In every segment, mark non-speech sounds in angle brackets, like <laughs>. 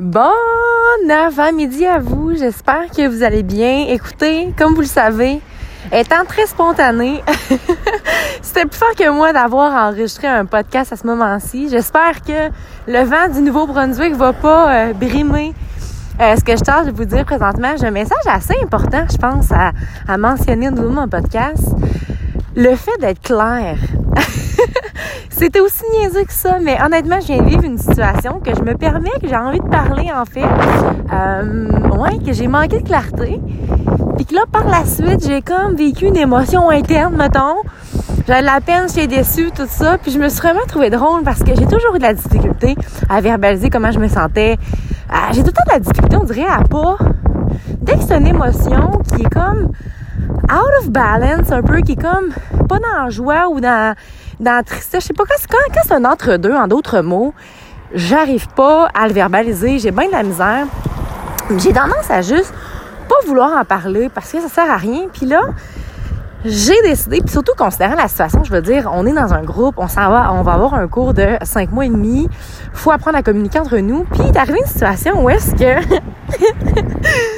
Bon avant-midi à vous. J'espère que vous allez bien. Écoutez, comme vous le savez, étant très spontané, <laughs> c'était plus fort que moi d'avoir enregistré un podcast à ce moment-ci. J'espère que le vent du Nouveau-Brunswick va pas euh, brimer euh, ce que je tâche de vous dire présentement. J'ai un message assez important, je pense, à, mentionner au niveau de mon podcast. Le fait d'être clair. C'était aussi niaiseux que ça, mais honnêtement, je viens de vivre une situation que je me permets, que j'ai envie de parler en fait. Euh, ouais, que j'ai manqué de clarté. Puis que là, par la suite, j'ai comme vécu une émotion interne, mettons. J'avais de la peine, j'étais déçue, tout ça. Puis je me suis vraiment trouvée drôle parce que j'ai toujours eu de la difficulté à verbaliser comment je me sentais. Euh, j'ai tout le temps de la difficulté, on dirait, à pas. Dès que c'est une émotion qui est comme out of balance un peu, qui est comme pas dans la joie ou dans, dans la tristesse. Je sais pas, quand, c'est un entre-deux, en d'autres mots, j'arrive pas à le verbaliser. J'ai bien de la misère. J'ai tendance à juste pas vouloir en parler parce que ça sert à rien. Puis là, j'ai décidé, puis surtout considérant la situation, je veux dire, on est dans un groupe, on s'en va, on va avoir un cours de cinq mois et demi, faut apprendre à communiquer entre nous. Puis arrivé une situation où est-ce que <laughs>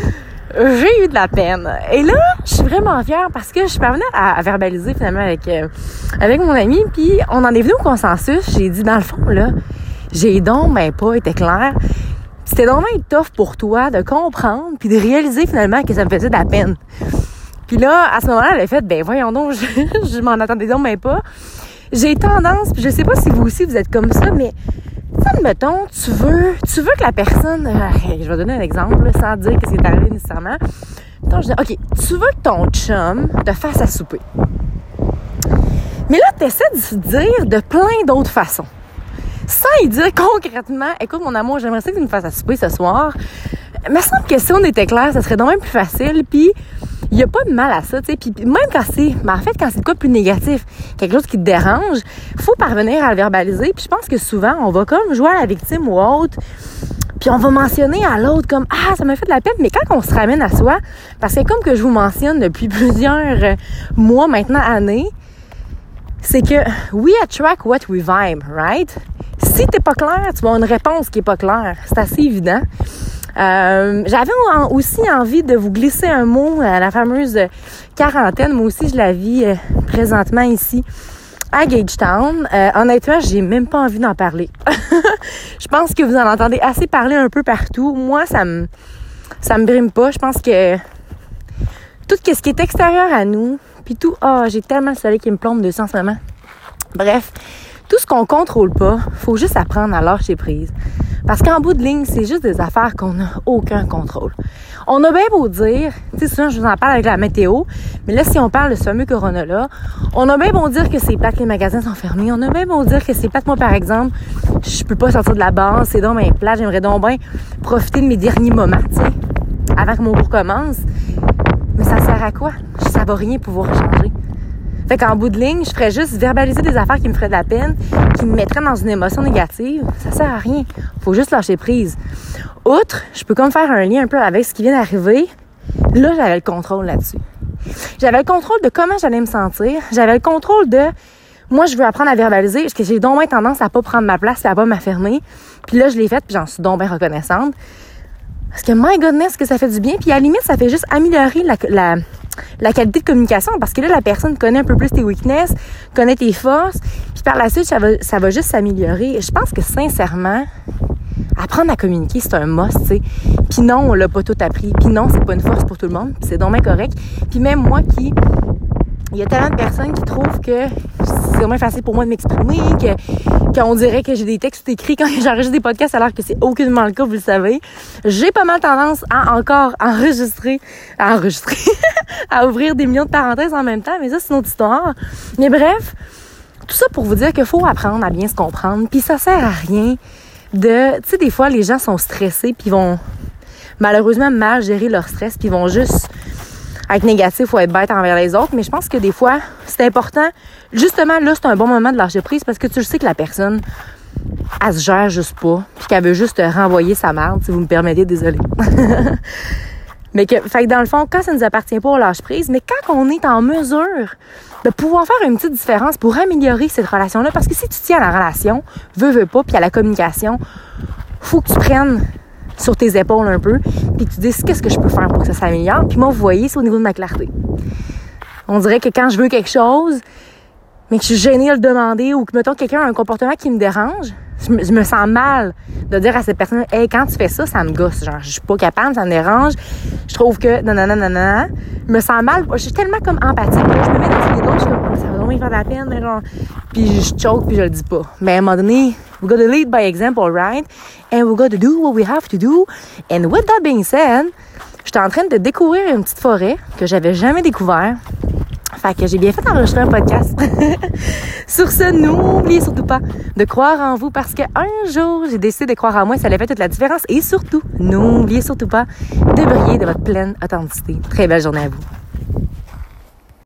j'ai eu de la peine. Et là, je suis vraiment fière parce que je suis parvenue à, à verbaliser finalement avec euh, avec mon ami, puis on en est venu au consensus. J'ai dit dans le fond là, j'ai donc ben pas été clair. C'était donc tough pour toi de comprendre puis de réaliser finalement que ça me faisait de la peine. Puis là, à ce moment-là, elle a fait, ben voyons donc, <laughs> je, je m'en attendais donc même pas. J'ai tendance, puis je sais pas si vous aussi vous êtes comme ça, mais admettons, tu veux, tu veux que la personne, euh, <laughs> je vais donner un exemple, sans dire qu'est-ce qui est arrivé nécessairement. Mettons, je dis, OK, tu veux que ton chum te fasse à souper. Mais là, tu essaies de se dire de plein d'autres façons. Sans y dire concrètement, écoute, mon amour, j'aimerais ça que tu me fasses à souper ce soir. Il me semble que si on était clair, ça serait donc même plus facile. Puis, il n'y a pas de mal à ça, tu sais. Puis même quand c'est, mais en fait, quand c'est quoi plus négatif, quelque chose qui te dérange, faut parvenir à le verbaliser. Puis je pense que souvent, on va comme jouer à la victime ou autre. Puis on va mentionner à l'autre comme ah ça m'a fait de la peine mais quand on se ramène à soi parce que comme que je vous mentionne depuis <laughs> plusieurs mois maintenant années c'est que we attract what we vibe right? Si t'es pas clair tu vas avoir une réponse qui est pas claire c'est assez évident euh, J'avais aussi envie de vous glisser un mot à la fameuse quarantaine. Moi aussi, je la vis euh, présentement ici à Gagetown. Euh, honnêtement, j'ai même pas envie d'en parler. <laughs> je pense que vous en entendez assez parler un peu partout. Moi, ça me ça me brime pas. Je pense que tout ce qui est extérieur à nous, puis tout, ah, oh, j'ai tellement le soleil qui me plombe dessus en ce moment. Bref, tout ce qu'on contrôle pas, faut juste apprendre à lâcher prise. Parce qu'en bout de ligne, c'est juste des affaires qu'on n'a aucun contrôle. On a bien beau dire, tu sais, souvent je vous en parle avec la météo, mais là, si on parle de ce fameux corona-là, on a bien beau dire que c'est que les magasins sont fermés. On a bien beau dire que c'est que moi, par exemple, je peux pas sortir de la base, c'est donc bien plat, j'aimerais donc bien profiter de mes derniers moments, tu sais, avant que mon cours commence. Mais ça sert à quoi? Ça va rien pouvoir changer. Fait qu'en bout de ligne, je ferais juste verbaliser des affaires qui me feraient de la peine, qui me mettraient dans une émotion négative. Ça sert à rien. Faut juste lâcher prise. Outre, je peux comme faire un lien un peu avec ce qui vient d'arriver. Là, j'avais le contrôle là-dessus. J'avais le contrôle de comment j'allais me sentir. J'avais le contrôle de moi, je veux apprendre à verbaliser parce que j'ai donc bien tendance à pas prendre ma place et à pas m'affirmer. Puis là, je l'ai fait puis j'en suis donc bien reconnaissante. Parce que, my goodness, que ça fait du bien. Puis à la limite, ça fait juste améliorer la, la, la qualité de communication parce que là, la personne connaît un peu plus tes weaknesses, connaît tes forces, puis par la suite, ça va, juste s'améliorer. Je pense que sincèrement, apprendre à communiquer, c'est un must, tu sais. Puis non, on l'a pas tout appris. Puis non, c'est pas une force pour tout le monde. C'est donc correct. Puis même moi qui il y a tellement de personnes qui trouvent que c'est vraiment facile pour moi de m'exprimer, que qu'on dirait que j'ai des textes écrits quand <laughs> j'enregistre des podcasts alors que c'est aucunement le cas, vous le savez. J'ai pas mal tendance à encore enregistrer, à enregistrer, <laughs> à ouvrir des millions de parenthèses en même temps, mais ça c'est une autre histoire. Mais bref, tout ça pour vous dire qu'il faut apprendre à bien se comprendre, puis ça sert à rien de, tu sais, des fois les gens sont stressés puis vont malheureusement mal gérer leur stress puis vont juste être négatif ou être bête envers les autres, mais je pense que des fois, c'est important. Justement, là, c'est un bon moment de lâcher prise parce que tu sais que la personne, elle se gère juste pas, puis qu'elle veut juste renvoyer sa merde, si vous me permettez, désolé. <laughs> mais que, fait que dans le fond, quand ça nous appartient pas, on lâche prise, mais quand on est en mesure de pouvoir faire une petite différence pour améliorer cette relation-là, parce que si tu tiens à la relation, veux, veux pas, puis à la communication, faut que tu prennes sur tes épaules un peu, puis tu dis qu'est-ce que je peux faire pour que ça s'améliore. Puis moi, vous voyez, c'est au niveau de ma clarté. On dirait que quand je veux quelque chose, mais que je suis gênée de le demander ou que, mettons, quelqu'un a un comportement qui me dérange, je me, sens mal de dire à cette personne, hey, quand tu fais ça, ça me gosse. Genre, je suis pas capable, ça me dérange. Je trouve que, non, non, non, non, non. Je me sens mal. Je suis tellement comme empathique. je me mets dans les dos, je suis comme, ça va vraiment faire de la peine, genre. Puis je choke, puis je le dis pas. Mais à un moment donné, we gotta lead by example, right? And we gotta do what we have to do. And with that being said, j'étais en train de découvrir une petite forêt que j'avais jamais découvert. Fait que j'ai bien fait d'enregistrer un podcast. <laughs> Sur ce, n'oubliez surtout pas de croire en vous parce qu'un jour, j'ai décidé de croire en moi, ça allait fait toute la différence. Et surtout, n'oubliez surtout pas de briller de votre pleine authenticité. Très belle journée à vous.